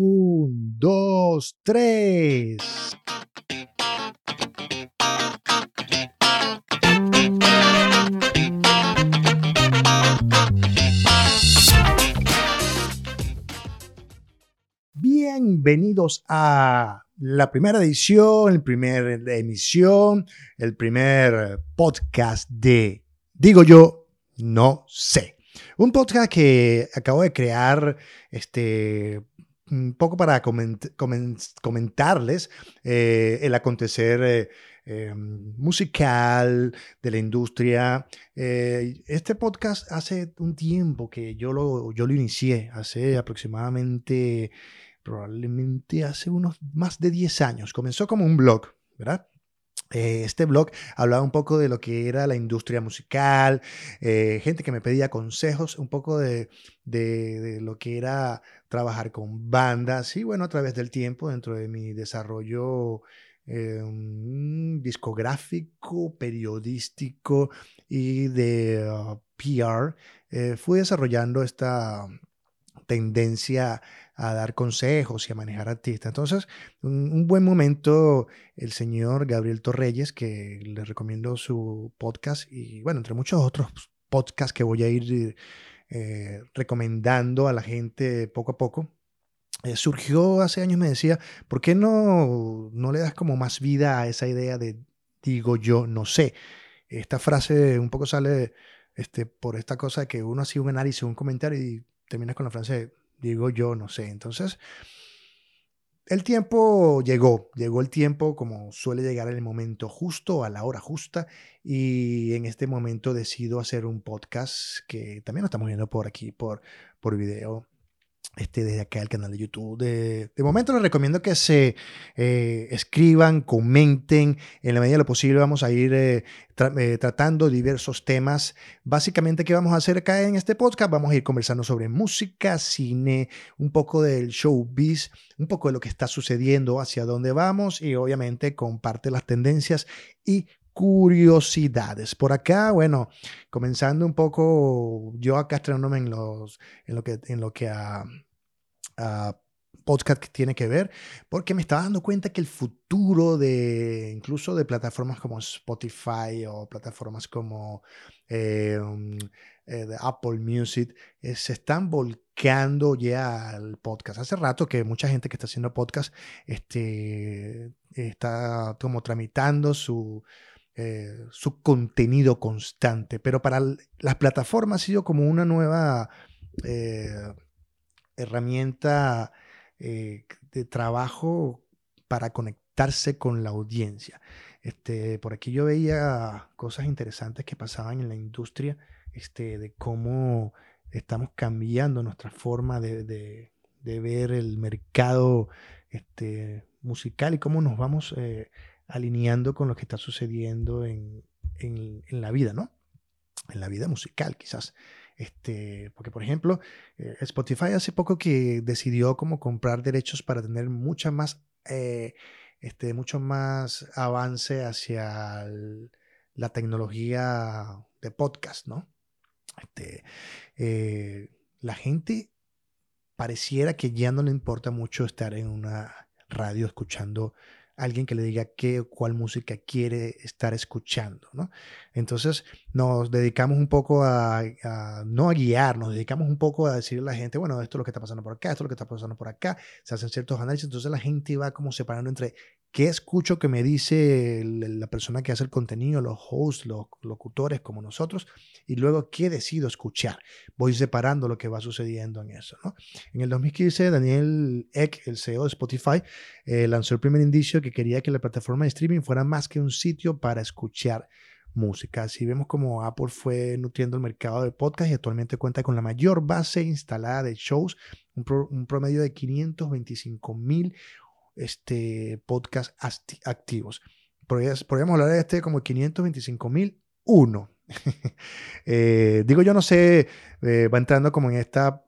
Un, dos, tres. Bienvenidos a la primera edición, el primer emisión, el primer podcast de Digo yo, no sé. Un podcast que acabo de crear este, un poco para comentarles eh, el acontecer eh, eh, musical de la industria. este podcast hace un tiempo que yo lo, yo lo inicié, hace aproximadamente, probablemente hace unos más de 10 años. Comenzó como un blog, ¿verdad? Este blog hablaba un poco de lo que era la industria musical, gente que me pedía consejos, un poco de, de, lo que era trabajar con bandas y bueno, a través del tiempo, dentro de mi desarrollo eh, discográfico, periodístico y de uh, PR, eh, fui desarrollando esta tendencia a dar consejos y a manejar artistas. Entonces, un, buen momento, el señor Gabriel Torreyes, que le recomiendo su podcast y bueno, entre muchos otros podcasts que voy a ir eh, recomendando a la gente poco a poco. Eh, surgió hace años, me decía, ¿por qué no, no le das como más vida a esa idea de digo yo, no sé? Esta frase un poco sale este, por esta cosa de que uno hace un análisis, un comentario y terminas con la frase digo yo, no sé. Entonces, el tiempo llegó, llegó el tiempo como suele llegar en el momento justo, a la hora justa, y en este momento decido hacer un podcast que también lo estamos viendo por aquí, por, por video este, desde acá el canal de YouTube. De, momento les recomiendo que se eh, escriban, comenten. En la medida de lo posible vamos a ir eh, eh, tratando diversos temas. Básicamente, ¿qué vamos a hacer acá en este podcast? Vamos a ir conversando sobre música, cine, un poco del showbiz, un poco de lo que está sucediendo, hacia dónde vamos y obviamente comparte las tendencias y curiosidades. Por acá, bueno, comenzando un poco, yo acá estrenándome en, los, en lo que, en lo que a, podcast que tiene que ver, porque me estaba dando cuenta que el futuro de incluso de plataformas como Spotify o plataformas como eh, um, eh, Apple Music eh, se están volcando ya al podcast. Hace rato que mucha gente que está haciendo podcast este, está como tramitando su, su contenido constante. Pero para las plataformas ha sido como una nueva herramienta eh, de trabajo para conectarse con la audiencia. Este, por aquí yo veía cosas interesantes que pasaban en la industria, este, de cómo estamos cambiando nuestra forma de, ver el mercado este, musical y cómo nos vamos alineando con lo que está sucediendo en, la vida, ¿no? En la vida musical, quizás. Este, porque, por ejemplo, eh, Spotify hace poco que decidió como comprar derechos para tener mucha más, eh, este, mucho más avance hacia la tecnología de podcast, ¿no? Este, eh, la gente pareciera que ya no le importa mucho estar en una radio escuchando alguien que le diga qué o cuál música quiere estar escuchando, ¿no? Entonces nos dedicamos un poco a, no a guiar, nos dedicamos un poco a decirle a la gente, bueno, esto es lo que está pasando por acá, esto es lo que está pasando por acá, se hacen ciertos análisis, entonces la gente va como separando entre qué escucho que me dice la persona que hace el contenido, los hosts, los locutores como nosotros, y luego qué decido escuchar. Voy separando lo que va sucediendo en eso, ¿no? En el 2015, Daniel Eck, el CEO de Spotify, eh, lanzó el primer indicio que quería que la plataforma de streaming fuera más que un sitio para escuchar música. Así vemos como Apple fue nutriendo el mercado de podcast y actualmente cuenta con la mayor base instalada de shows, un, promedio de 525 mil este, podcasts activos. Podríamos hablar de este como 525 mil uno. Eh, digo, yo no sé, eh, va entrando como en esta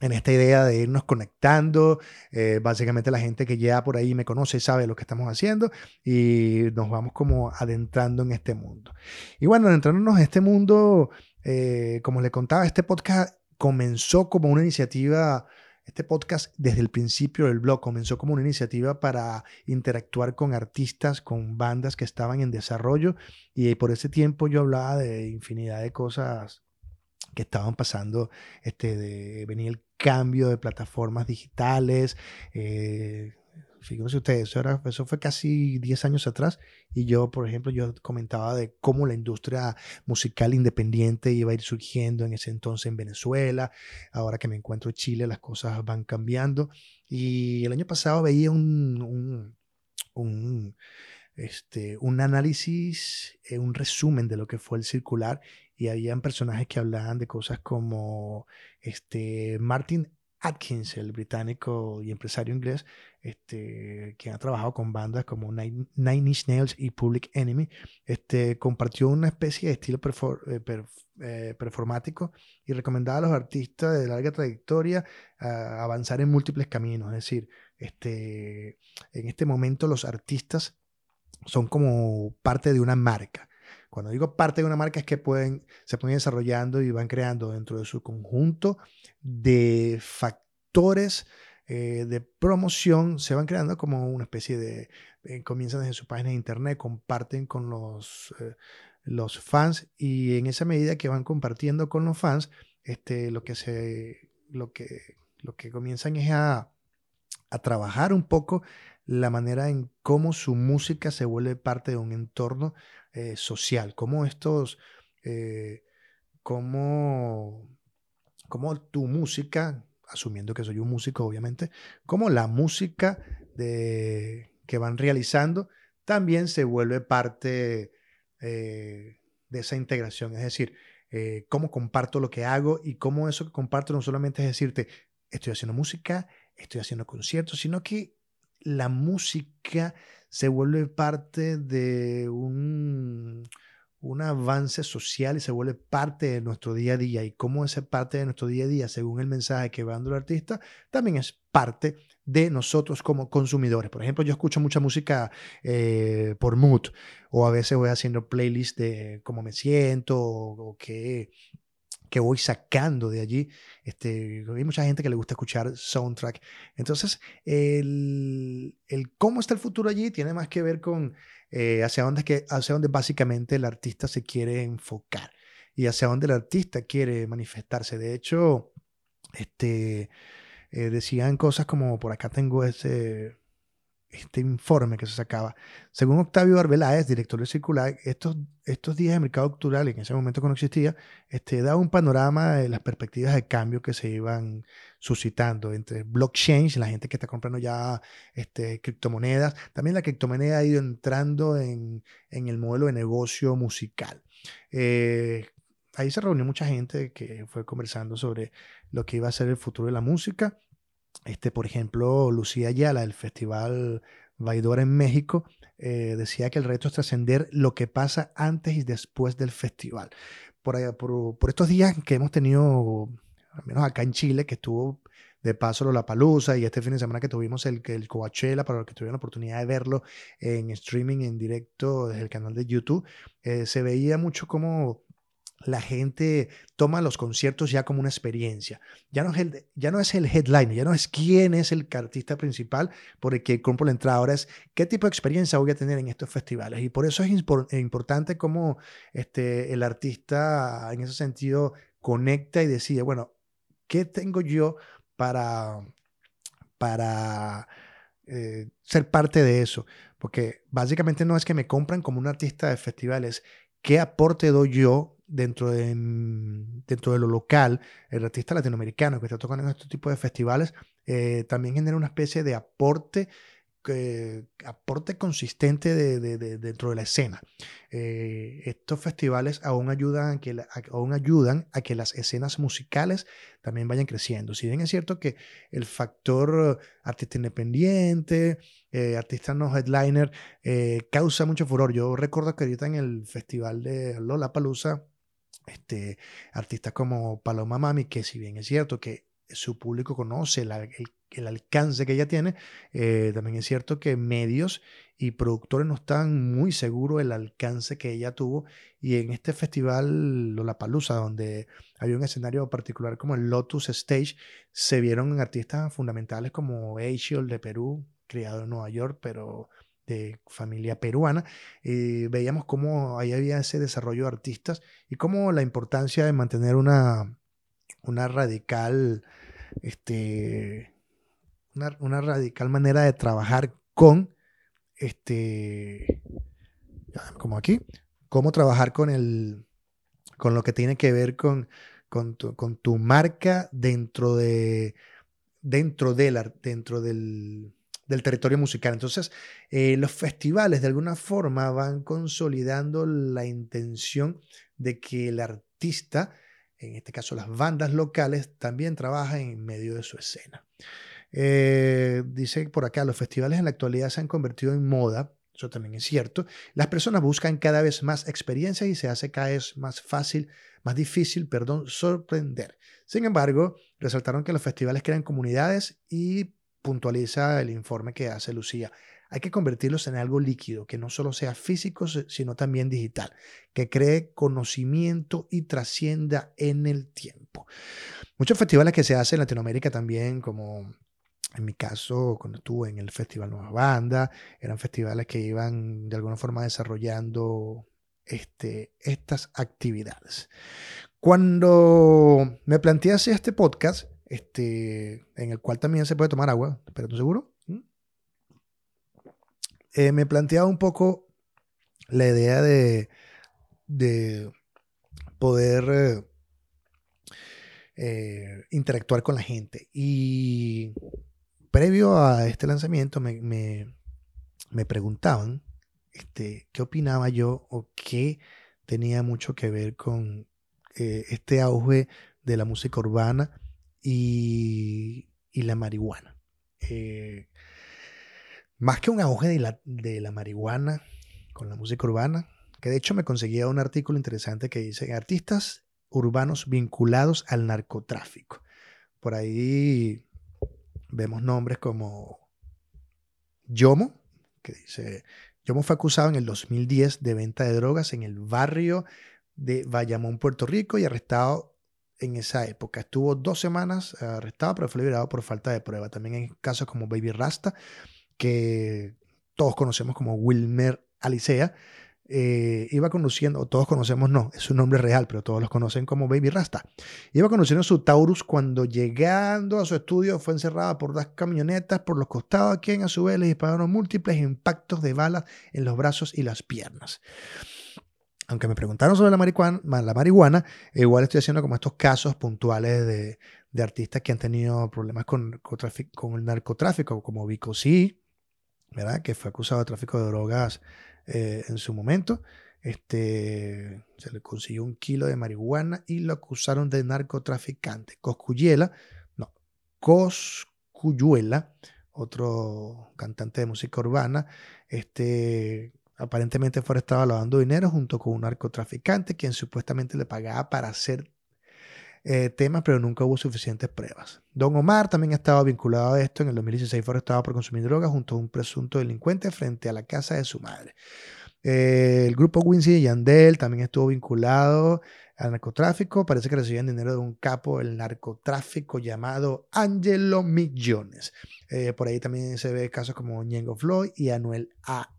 en esta idea de irnos conectando. Eh, básicamente la gente que ya por ahí me conoce sabe lo que estamos haciendo y nos vamos como adentrando en este mundo. Y bueno, adentrándonos en este mundo, como le contaba, este podcast comenzó como una iniciativa Este podcast desde el principio del blog comenzó como una iniciativa para interactuar con artistas, con bandas que estaban en desarrollo y por ese tiempo yo hablaba de infinidad de cosas que estaban pasando, este, de venir el cambio de plataformas digitales, eh, fíjense ustedes, eso, eso fue casi 10 años atrás y yo, por ejemplo, yo comentaba de cómo la industria musical independiente iba a ir surgiendo en ese entonces en Venezuela, ahora que me encuentro en Chile las cosas van cambiando y el año pasado veía un, un, este, un análisis, eh, un resumen de lo que fue el circular y habían personajes que hablaban de cosas como este, Martin Atkins, el británico y empresario inglés, este, quien ha trabajado con bandas como Nine, Inch Nails y Public Enemy, este, compartió una especie de estilo eh, eh, performático y recomendaba a los artistas de larga trayectoria avanzar en múltiples caminos. Es decir, este, en este momento los artistas son como parte de una marca. Cuando digo parte de una marca es que pueden, se pueden desarrollando y van creando dentro de su conjunto de factores eh, de promoción, se van creando como una especie de, eh, comienzan desde su página de internet, comparten con los, eh, los fans y en esa medida que van compartiendo con los fans, este, lo, que se, lo, que, lo que comienzan es a, a trabajar un poco la manera en cómo su música se vuelve parte de un entorno social, cómo estos, cómo como tu música, asumiendo que soy un músico obviamente, como la música de, que van realizando también se vuelve parte eh, de esa integración. Es decir, eh, cómo comparto lo que hago y cómo eso que comparto no solamente es decirte, estoy haciendo música, estoy haciendo conciertos, sino que la música se vuelve parte de un, un avance social y se vuelve parte de nuestro día a día y cómo esa parte de nuestro día a día, según el mensaje que va dando el artista, también es parte de nosotros como consumidores. Por ejemplo, yo escucho mucha música eh, por mood o a veces voy haciendo playlists de cómo me siento o, o qué, que voy sacando de allí. Este, hay mucha gente que le gusta escuchar soundtrack. Entonces, el, el cómo está el futuro allí tiene más que ver con eh, hacia, dónde que, hacia dónde básicamente el artista se quiere enfocar y hacia dónde el artista quiere manifestarse. De hecho, este, eh, decían cosas como, por acá tengo ese, este informe que se sacaba. Según Octavio Arbeláez, director de Circular, estos, estos días de mercado cultural, en ese momento que no existía, este, daba un panorama de las perspectivas de cambio que se iban suscitando entre blockchain, la gente que está comprando ya este, criptomonedas. También la criptomoneda ha ido entrando en, en el modelo de negocio musical. Eh, ahí se reunió mucha gente que fue conversando sobre lo que iba a ser el futuro de la música este, por ejemplo, Lucía Ayala del Festival Vaidor en México eh, decía que el reto es trascender lo que pasa antes y después del festival. Por, por, estos días que hemos tenido, al menos acá en Chile, que estuvo de paso la Palusa y este fin de semana que tuvimos el, el Coachella, para los que tuvieron la oportunidad de verlo en streaming, en directo desde el canal de YouTube, eh, se veía mucho como la gente toma los conciertos ya como una experiencia. Ya no, es el, ya no es el ya no es quién es el artista principal por el que compro la entrada. Ahora es qué tipo de experiencia voy a tener en estos festivales. Y por eso es importante cómo este, el artista en ese sentido conecta y decide, bueno, ¿qué tengo yo para, para eh, ser parte de eso? Porque básicamente no es que me compran como un artista de festivales, ¿qué aporte doy yo dentro de, dentro de lo local, el artista latinoamericano que está tocando en estos tipos de festivales, eh, también genera una especie de aporte aporte consistente de, dentro de la escena. Eh, estos festivales aún ayudan, a que aún ayudan a que las escenas musicales también vayan creciendo. Si bien es cierto que el factor artista independiente, eh, artista no headliner, causa mucho furor. Yo recuerdo que ahorita en el festival de Lollapalooza, este, artistas como Paloma Mami, que si bien es cierto que su público conoce el alcance que ella tiene, eh, también es cierto que medios y productores no están muy seguros del alcance que ella tuvo. Y en este festival Lollapalooza, donde había un escenario particular como el Lotus Stage, se vieron artistas fundamentales como Eichel de Perú, criado en Nueva York, pero de familia peruana. y veíamos cómo ahí había ese desarrollo de artistas y cómo la importancia de mantener una, una radical, este, una, una radical manera de trabajar con este, como aquí, cómo trabajar con el, con lo que tiene que ver con, con, tu, marca dentro de, dentro del, dentro del, del territorio musical. Entonces, eh, los festivales de alguna forma van consolidando la intención de que el artista, en este caso las bandas locales, también trabajen en medio de su escena. Eh, dice por acá, los festivales en la actualidad se han convertido en moda, eso también es cierto. Las personas buscan cada vez más experiencia y se hace cada vez más fácil, más difícil, perdón, sorprender. Sin embargo, resaltaron que los festivales crean comunidades y puntualiza el informe que hace Lucía. Hay que convertirlos en algo líquido, que no solo sea físico, sino también digital, que cree conocimiento y trascienda en el tiempo. Muchos festivales que se hacen en Latinoamérica también, como en mi caso, cuando estuve en el Festival Nueva Banda, eran festivales que iban de alguna forma desarrollando este, estas actividades. Cuando me planteé hacer este podcast, este, en el cual también se puede tomar agua, pero ¿tú seguro? ¿Mm? Eh, me planteaba un poco la idea de, de poder eh, eh, interactuar con la gente. Y previo a este lanzamiento me, me, preguntaban este, qué opinaba yo o qué tenía mucho que ver con este auge de la música urbana y, la marihuana. Eh, más que un auge de la, de la marihuana con la música urbana, que de hecho me conseguía un artículo interesante que dice artistas urbanos vinculados al narcotráfico. Por ahí vemos nombres como Yomo, que dice, Yomo fue acusado en el 2010 de venta de drogas en el barrio de Bayamón, Puerto Rico, y arrestado en esa época. Estuvo dos semanas arrestado, pero fue liberado por falta de prueba. También hay casos como Baby Rasta, que todos conocemos como Wilmer Alicea, eh, iba conduciendo, todos conocemos, no, es un nombre real, pero todos los conocen como Baby Rasta. Iba conduciendo su Taurus cuando llegando a su estudio fue encerrada por dos camionetas por los costados, a quien a su vez le dispararon múltiples impactos de balas en los brazos y las piernas. Aunque me preguntaron sobre la marihuana, igual estoy haciendo como estos casos puntuales de, de artistas que han tenido problemas con, con, el narcotráfico, como Vico C, ¿verdad? que fue acusado de tráfico de drogas eh, en su momento. Este, se le consiguió un kilo de marihuana y lo acusaron de narcotraficante. Coscuyela, no, Coscuyuela, otro cantante de música urbana, este, aparentemente fue arrestado lavando dinero junto con un narcotraficante quien supuestamente le pagaba para hacer eh, temas, pero nunca hubo suficientes pruebas. Don Omar también ha estado vinculado a esto. En el 2016 fue arrestado por consumir drogas junto a un presunto delincuente frente a la casa de su madre. Eh, el grupo Wincy y Yandel también estuvo vinculado al narcotráfico. Parece que recibían dinero de un capo del narcotráfico llamado Angelo Millones. Eh, por ahí también se ve casos como Ñengo Floyd y Anuel A.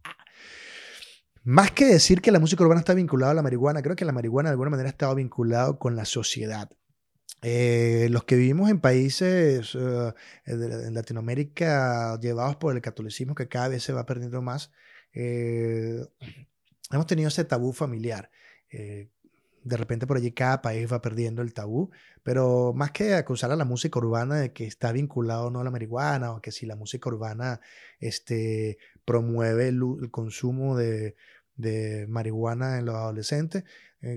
Más que decir que la música urbana está vinculada a la marihuana, creo que la marihuana de alguna manera ha estado vinculado con la sociedad. Eh, los que vivimos en países eh, en Latinoamérica llevados por el catolicismo que cada vez se va perdiendo más, eh, hemos tenido ese tabú familiar. de repente por allí cada país va perdiendo el tabú, pero más que acusar a la música urbana de que está vinculado o no a la marihuana o que si la música urbana este, promueve el, consumo de, marihuana en los adolescentes,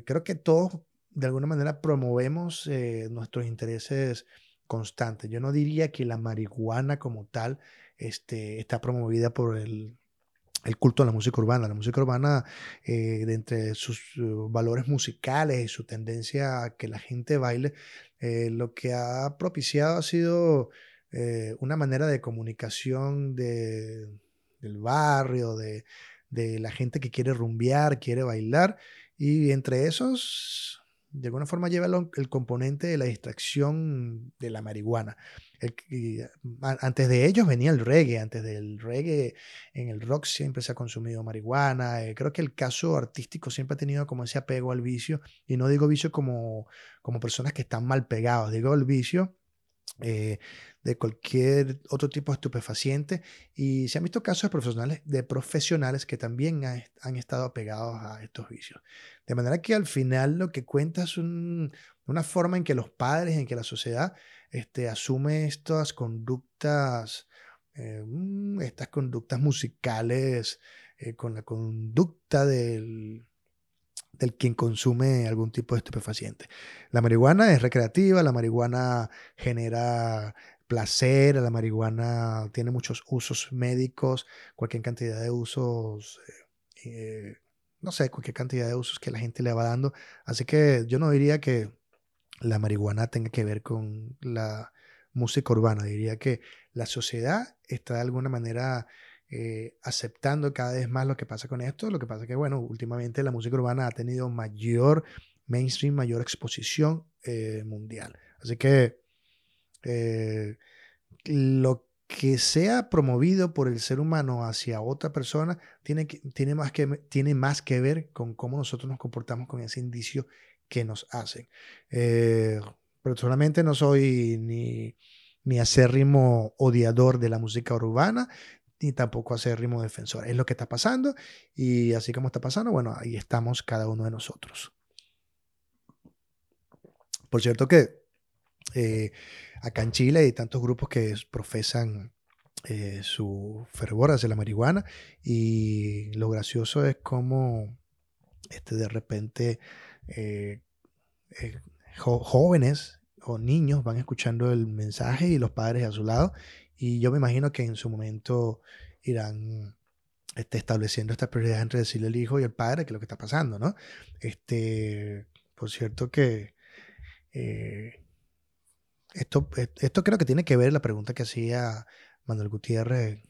creo que todos de alguna manera promovemos eh, nuestros intereses constantes. Yo no diría que la marihuana como tal este, está promovida por el, culto a la música urbana. La música urbana, eh, entre sus valores musicales y su tendencia a que la gente baile, eh, lo que ha propiciado ha sido eh, una manera de comunicación de, del barrio, de, de la gente que quiere rumbear, quiere bailar, y entre esos de alguna forma lleva el componente de la distracción de la marihuana. antes de ellos venía el reggae, antes del reggae en el rock siempre se ha consumido marihuana. Eh, creo que el caso artístico siempre ha tenido como ese apego al vicio, y no digo vicio como, como personas que están mal pegados, digo el vicio eh, de cualquier otro tipo de estupefaciente. Y se han visto casos de profesionales, de profesionales que también han estado apegados a estos vicios. De manera que al final lo que cuenta es una forma en que los padres, en que la sociedad este, asume estas conductas, eh, mm, estas conductas musicales eh, con la conducta del, del quien consume algún tipo de estupefaciente. La marihuana es recreativa, la marihuana genera placer, la marihuana tiene muchos usos médicos, cualquier cantidad de usos, eh, no sé, cualquier cantidad de usos que la gente le va dando. Así que yo no diría que la marihuana tenga que ver con la música urbana, diría que la sociedad está de alguna manera eh, aceptando cada vez más lo que pasa con esto. Lo que pasa es que, bueno, últimamente la música urbana ha tenido mayor mainstream, mayor exposición eh, mundial. Así que eh, lo que sea promovido por el ser humano hacia otra persona tiene, que, tiene, más que, tiene más que ver con cómo nosotros nos comportamos con ese indicio que nos hacen. personalmente no soy ni, ni acérrimo odiador de la música urbana, ni tampoco hacer ritmo defensor. Es lo que está pasando y así como está pasando, bueno, ahí estamos cada uno de nosotros. Por cierto que eh, acá en Chile hay tantos grupos que profesan eh, su fervor hacia la marihuana y lo gracioso es como este, de repente eh, jóvenes o niños van escuchando el mensaje y los padres a su lado y yo me imagino que en su momento irán este, estableciendo esta prioridad entre decirle al hijo y al padre que es lo que está pasando, ¿no? Este, por cierto que eh, esto, esto creo que tiene que ver la pregunta que hacía Manuel Gutiérrez,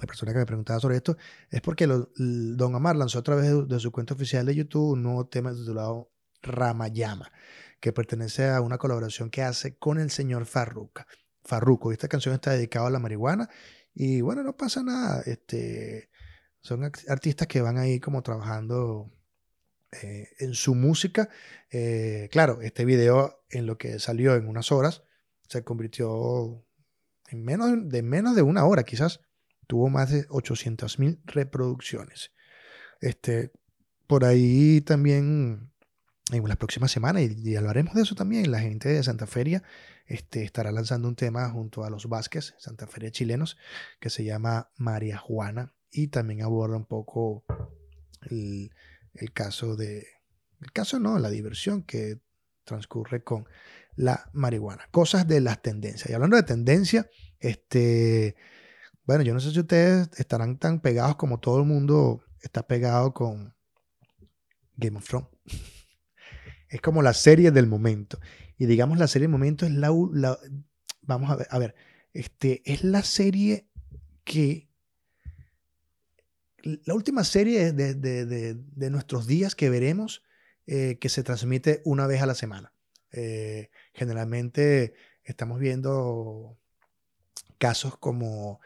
la persona que me preguntaba sobre esto, es porque Don Amar lanzó a través de, de, su cuenta oficial de YouTube un nuevo tema titulado Ramayama, que pertenece a una colaboración que hace con el señor Farruca. Farruko. Esta canción está dedicada a la marihuana y bueno, no pasa nada. Este, son artistas que van ahí como trabajando eh, en su música. Eh, claro, este video en lo que salió en unas horas se convirtió en menos de, menos de una hora quizás. Tuvo más de 800 mil reproducciones. Este, por ahí también en las próximas semanas, y, hablaremos de eso también, la gente de Santa Feria este, estará lanzando un tema junto a los Vázquez, Santa Feria chilenos, que se llama María Juana, y también aborda un poco el, caso de, el caso no, la diversión que transcurre con la marihuana, cosas de las tendencias. Y hablando de tendencia, este, bueno, yo no sé si ustedes estarán tan pegados como todo el mundo está pegado con Game of Thrones. Es como la serie del momento. Y digamos, la serie del momento es la. vamos a ver, a ver. Este, es la serie que. La última serie de, de, nuestros días que veremos eh, que se transmite una vez a la semana. Eh, generalmente estamos viendo casos como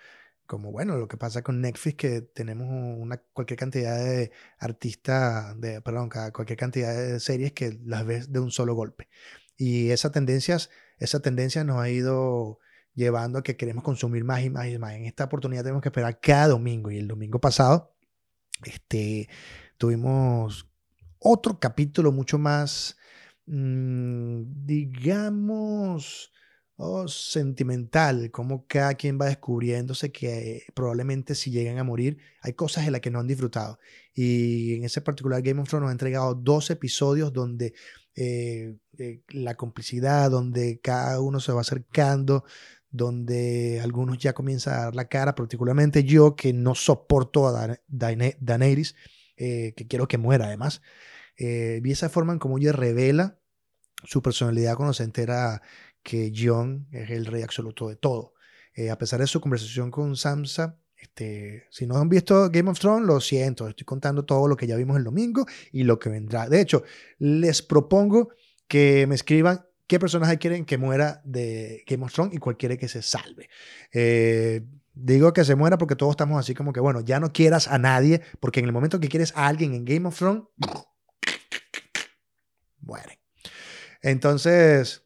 como bueno, lo que pasa con Netflix, que tenemos una, cualquier cantidad de artistas, de, perdón, cualquier cantidad de series que las ves de un solo golpe. Y esa tendencia, esa tendencia nos ha ido llevando a que queremos consumir más y más y más. En esta oportunidad tenemos que esperar cada domingo. Y el domingo pasado este, tuvimos otro capítulo mucho más, mm, digamos, oh, sentimental, como cada quien va descubriéndose que probablemente si llegan a morir, hay cosas en las que no han disfrutado. Y en ese particular Game of Thrones nos ha entregado dos episodios donde eh, eh, la complicidad, donde cada uno se va acercando, donde algunos ya comienzan a dar la cara, particularmente yo que no soporto a Daenerys, eh, que quiero que muera además. vi esa forma en cómo ella revela su personalidad cuando se entera que John es el rey absoluto de todo. eh, a pesar de su conversación con Samsa, este, si no han visto Game of Thrones, lo siento, estoy contando todo lo que ya vimos el domingo y lo que vendrá. De hecho, les propongo que me escriban qué personaje quieren que muera de Game of Thrones y cuál quiere que se salve. Eh, digo que se muera porque todos estamos así como que, bueno, ya no quieras a nadie, porque en el momento que quieres a alguien en Game of Thrones, mueren. Entonces,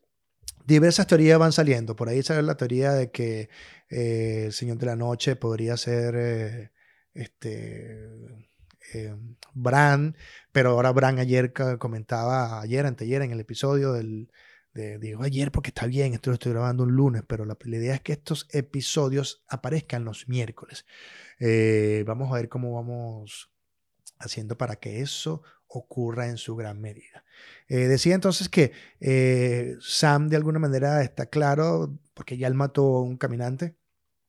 diversas teorías van saliendo. Por ahí sale la teoría de que eh, el Señor de la Noche podría ser eh, este, eh, Bran, pero ahora Bran ayer comentaba, ayer, anteayer, en el episodio del, de, digo ayer porque está bien, esto lo estoy grabando un lunes, pero la, idea es que estos episodios aparezcan los miércoles. vamos a ver cómo vamos haciendo para que eso ocurra en su gran medida. decía entonces que Sam de alguna manera está claro, porque ya él mató a un caminante,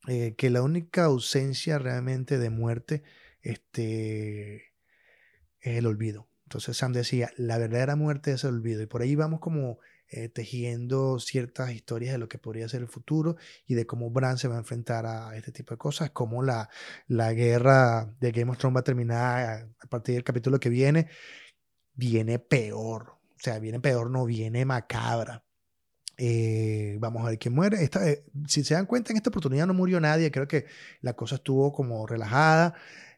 eh, que la única ausencia realmente de muerte este, es el olvido. Entonces Sam decía, la verdadera muerte es el olvido. Y por ahí vamos como eh, tejiendo ciertas historias de lo que podría ser el futuro y de cómo Bran se va a enfrentar a este tipo de cosas, cómo la, la guerra de Game of Thrones va a terminar a partir del capítulo que viene, viene peor. O sea, viene peor, no viene macabra. Eh, vamos a ver quién muere. Esta, eh, si se dan cuenta, en esta oportunidad no murió nadie. Creo que la cosa estuvo como relajada.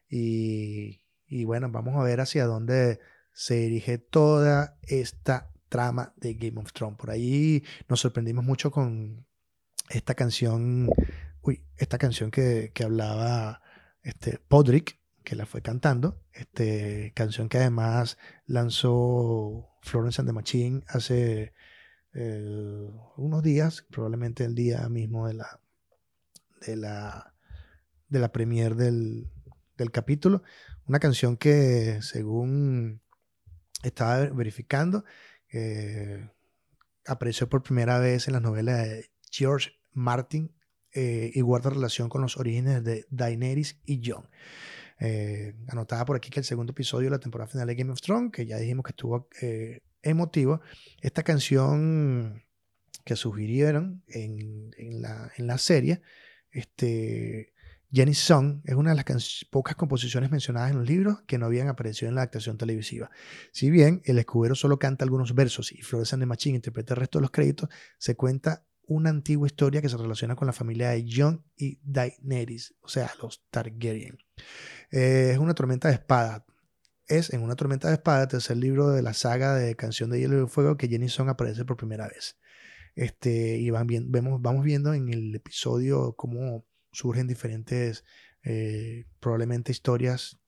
Y, y bueno, vamos a ver hacia dónde se dirige toda esta trama de Game of Thrones. Por ahí nos sorprendimos mucho con esta canción, uy, esta canción que, que hablaba este, Podrick, que la fue cantando. Este, canción que además lanzó Florence and the Machine hace eh, unos días, probablemente el día mismo de la, de la, de la premier del, del capítulo. Una canción que, según estaba verificando, eh, apareció por primera vez en las novelas de George Martin eh, y guarda relación con los orígenes de Daenerys y Jon. Eh, anotaba por aquí que el segundo episodio de la temporada final de Game of Thrones, que ya dijimos que estuvo emotivo. Esta canción que sugirieron en, la, serie, este, Jenny Song es una de las pocas composiciones mencionadas en los libros que no habían aparecido en la adaptación televisiva. Si bien el escudero solo canta algunos versos y Flores de Machine interpreta el resto de los créditos, se cuenta una antigua historia que se relaciona con la familia de Jon y Daenerys, o sea, los Targaryen. Eh, es una tormenta de espada, es En una tormenta de espada, tercer libro de la saga de Canción de Hielo y Fuego, que Jenny Song aparece por primera vez. Este, y van vamos viendo en el episodio cómo surgen diferentes, eh, probablemente historias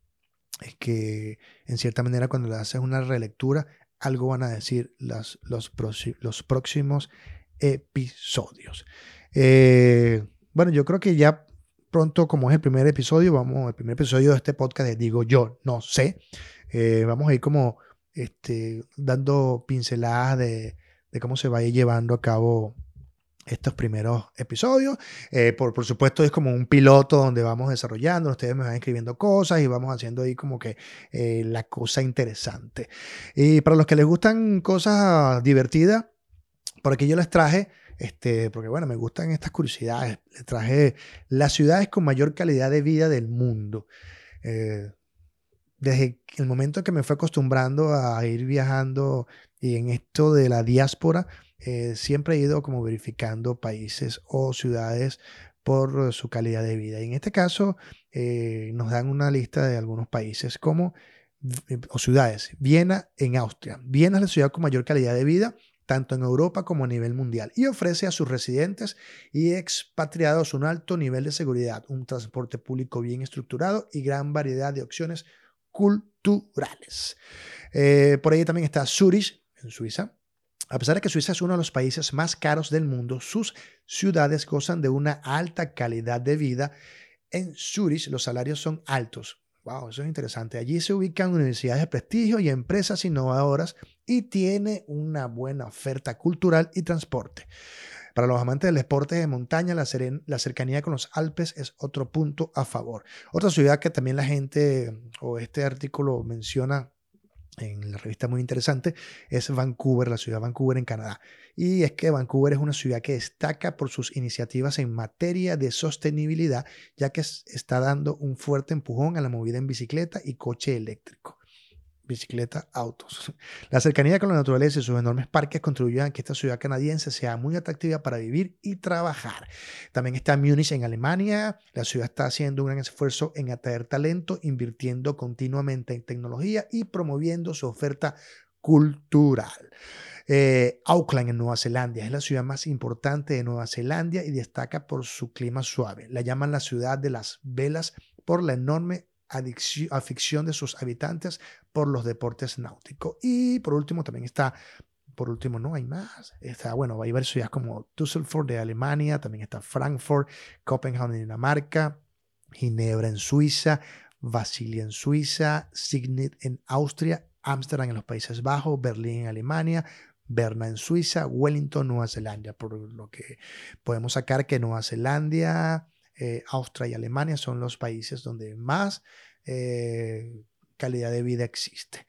es que en cierta manera cuando le haces una relectura, algo van a decir los, los próximos episodios. Eh, bueno, yo creo que ya pronto, como es el primer episodio, vamos, el primer episodio de este podcast, digo yo, no sé, eh, vamos a ir como este, dando pinceladas de, cómo se va a ir llevando a cabo estos primeros episodios. Eh, por, por, supuesto, es como un piloto donde vamos desarrollando, ustedes me van escribiendo cosas y vamos haciendo ahí como que eh, la cosa interesante. Y para los que les gustan cosas divertidas, por aquí yo les traje este, porque bueno, me gustan estas curiosidades. Le traje las ciudades con mayor calidad de vida del mundo. Eh, desde el momento que me fue acostumbrando a ir viajando y en esto de la diáspora, eh, siempre he ido como verificando países o ciudades por su calidad de vida. Y en este caso eh, nos dan una lista de algunos países como o ciudades. Viena en Austria. Viena es la ciudad con mayor calidad de vida tanto en Europa como a nivel mundial, y ofrece a sus residentes y expatriados un alto nivel de seguridad, un transporte público bien estructurado y gran variedad de opciones culturales. Eh, por ahí también está Zurich, en Suiza. A pesar de que Suiza es uno de los países más caros del mundo, sus ciudades gozan de una alta calidad de vida. En Zurich los salarios son altos, Wow, eso es interesante. Allí se ubican universidades de prestigio y empresas innovadoras y tiene una buena oferta cultural y transporte. Para los amantes del deporte de montaña, la, la, cercanía con los Alpes es otro punto a favor. Otra ciudad que también la gente o este artículo menciona en la revista muy interesante, es Vancouver, la ciudad de Vancouver en Canadá. Y es que Vancouver es una ciudad que destaca por sus iniciativas en materia de sostenibilidad, ya que está dando un fuerte empujón a la movida en bicicleta y coche eléctrico bicicleta, autos. La cercanía con la naturaleza y sus enormes parques contribuyen a que esta ciudad canadiense sea muy atractiva para vivir y trabajar. También está Múnich en Alemania. La ciudad está haciendo un gran esfuerzo en atraer talento, invirtiendo continuamente en tecnología y promoviendo su oferta cultural. Eh, Auckland en Nueva Zelanda es la ciudad más importante de Nueva Zelanda y destaca por su clima suave. La llaman la ciudad de las velas por la enorme afición de sus habitantes por los deportes náuticos. Y por último también está, por último no hay más, está, bueno, hay varias ciudades como Düsseldorf de Alemania, también está Frankfurt, Copenhagen en Dinamarca, Ginebra en Suiza, Basilia en Suiza, Signet en Austria, Ámsterdam en los Países Bajos, Berlín en Alemania, Berna en Suiza, Wellington, Nueva Zelanda, por lo que podemos sacar que Nueva Zelanda, eh, Austria y Alemania son los países donde más eh, calidad de vida existe.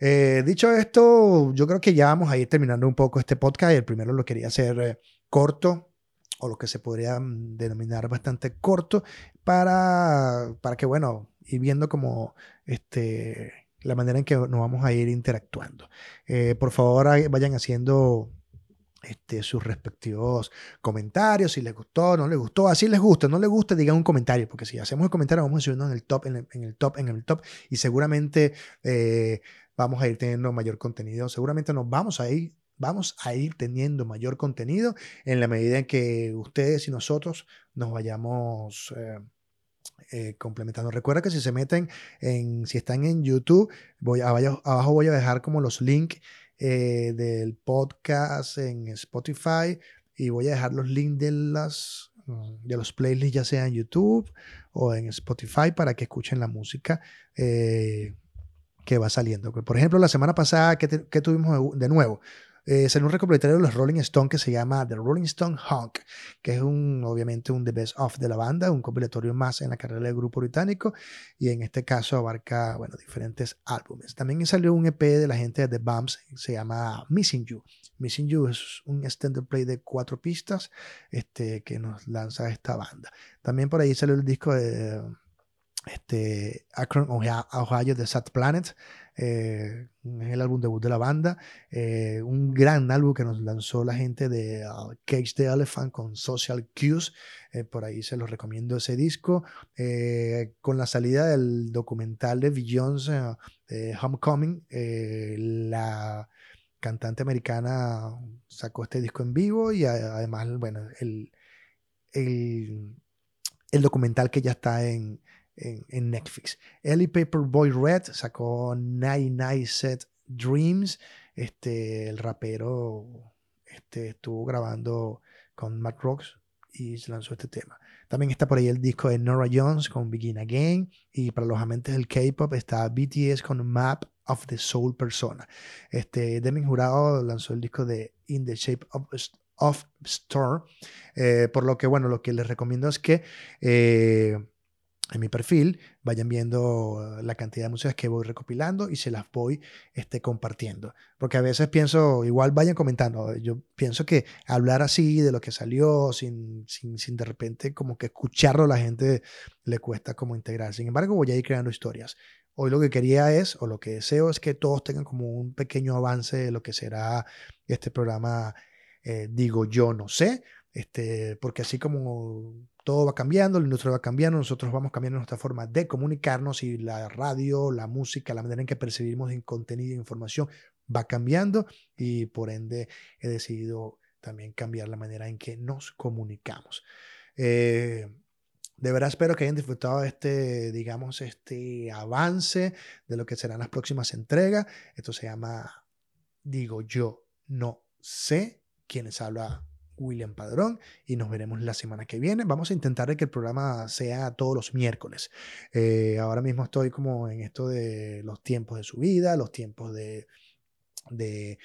Eh, dicho esto, yo creo que ya vamos a ir terminando un poco este podcast. El primero lo quería hacer corto, o lo que se podría mm, denominar bastante corto, para, para que, bueno, ir viendo como este, la manera en que nos vamos a ir interactuando. por favor, vayan haciendo este, sus respectivos comentarios, si les gustó, no les gustó, así les gusta, no les gusta, digan un comentario, porque si hacemos el comentario vamos a subirnos en el top, en el, top, en el top, y seguramente eh, vamos a ir teniendo mayor contenido, seguramente nos vamos a ir vamos a ir teniendo mayor contenido en la medida en que ustedes y nosotros nos vayamos eh, eh, complementando. Recuerda que si se meten en, si están en YouTube, voy abajo voy a dejar como los links eh, del podcast en Spotify y voy a dejar los links de, las, mm, de los playlists ya sea en YouTube o en Spotify para que escuchen la música eh, que va saliendo. Por ejemplo, la semana pasada, que, tuvimos de nuevo? Eh, salió un recopilatorio de los Rolling Stones que se llama The Rolling Stone Honk, que es un, obviamente un The Best of de la banda, un compilatorio más en la carrera del grupo británico y en este caso abarca, bueno, diferentes álbumes. También salió un EP de la gente de The Bumps, se llama Missing You. Missing You es un extended play de cuatro pistas este, que nos lanza esta banda. También por ahí salió el disco de este, Akron, Ohio, de Sad Planet, eh, es el álbum debut de la banda, eh, un gran álbum que nos lanzó la gente de uh, Cage the Elephant con Social Cues, eh, por ahí se los recomiendo ese disco, con la salida del documental de Beyoncé, Homecoming, la cantante americana sacó este disco en vivo y además, bueno, el, el, el documental que ya está en, en, Netflix. Ellie Paperboy Red sacó Night Night Set Dreams. Este, el rapero este, estuvo grabando con Matt Rocks y lanzó este tema. También está por ahí el disco de Nora Jones con Begin Again. Y para los amantes del K-pop está BTS con Map of the Soul Persona. Este, Demi Jurado lanzó el disco de In the Shape of, of Storm. Eh, por lo que, bueno, lo que les recomiendo es que eh, en mi perfil, vayan viendo la cantidad de músicas que voy recopilando y se las voy este, compartiendo. Porque a veces pienso, igual vayan comentando, yo pienso que hablar así de lo que salió, sin, sin, sin de repente como que escucharlo a la gente le cuesta como integrar. Sin embargo, voy a ir creando historias. Hoy lo que quería es, o lo que deseo es que todos tengan como un pequeño avance de lo que será este programa, eh, digo yo, no sé, este, porque así como todo va cambiando, la industria va cambiando, nosotros vamos cambiando nuestra forma de comunicarnos y la radio, la música, la manera en que percibimos en contenido e información va cambiando y por ende he decidido también cambiar la manera en que nos comunicamos. Eh, de verdad espero que hayan disfrutado este, digamos, este avance de lo que serán las próximas entregas. Esto se llama, digo yo, no sé quiénes habla William Padrón y nos veremos la semana que viene. Vamos a intentar que el programa sea todos los miércoles. Eh, ahora mismo estoy como en esto de los tiempos de su vida, los tiempos de, de,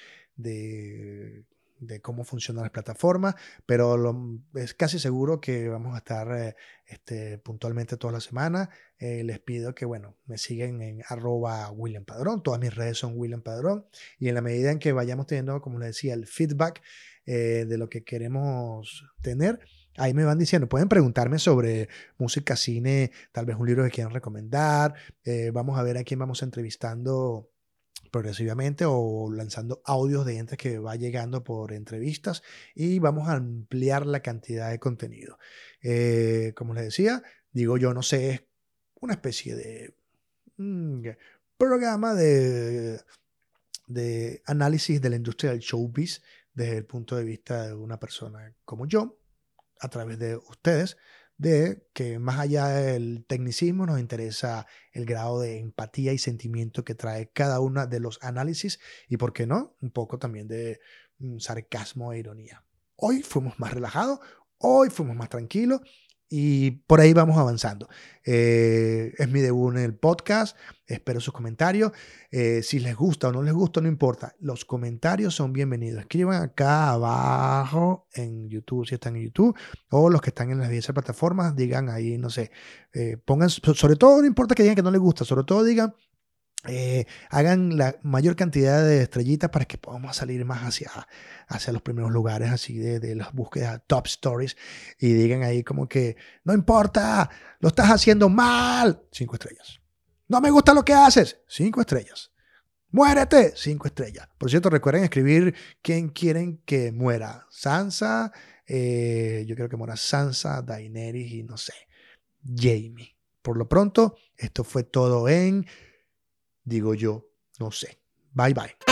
de cómo funcionan las plataformas, pero es casi seguro que vamos a estar eh, este, puntualmente toda la semana. Eh, les pido que, bueno, me sigan en arroba William Padrón, todas mis redes son William Padrón, y en la medida en que vayamos teniendo, como les decía, el feedback eh, de lo que queremos tener, Ahí me van diciendo, pueden preguntarme sobre música, cine, tal vez un libro que quieran recomendar. vamos a ver a quién vamos entrevistando progresivamente o lanzando audios de gente que va llegando por entrevistas y vamos a ampliar la cantidad de contenido. Eh, como les decía, digo yo, no sé, es una especie de mm, programa de, de análisis de la industria del showbiz desde el punto de vista de una persona como yo, a través de ustedes de que más allá del tecnicismo nos interesa el grado de empatía y sentimiento que trae cada uno de los análisis y, ¿por qué no? Un poco también de mm, sarcasmo e ironía. Hoy fuimos más relajados, hoy fuimos más tranquilos y por ahí vamos avanzando. Eh, es mi debut en el podcast, espero sus comentarios. Eh, si les gusta o no les gusta, no importa, los comentarios son bienvenidos. Escriban acá abajo en YouTube, si están en YouTube, o los que están en las diversas plataformas, digan ahí, no sé, eh, pongan, sobre todo no importa que digan que no les gusta, sobre todo digan eh, hagan la mayor cantidad de estrellitas para que podamos salir más hacia, hacia los primeros lugares así de, de las búsquedas top stories y digan ahí como que no importa, lo estás haciendo mal, cinco estrellas. No me gusta lo que haces, cinco estrellas. Muérete, cinco estrellas. Por cierto, recuerden escribir quién quieren que muera. Sansa, eh, yo creo que muera Sansa, Daenerys y no sé, Jamie. Por lo pronto, esto fue todo en digo yo, no sé. Bye bye.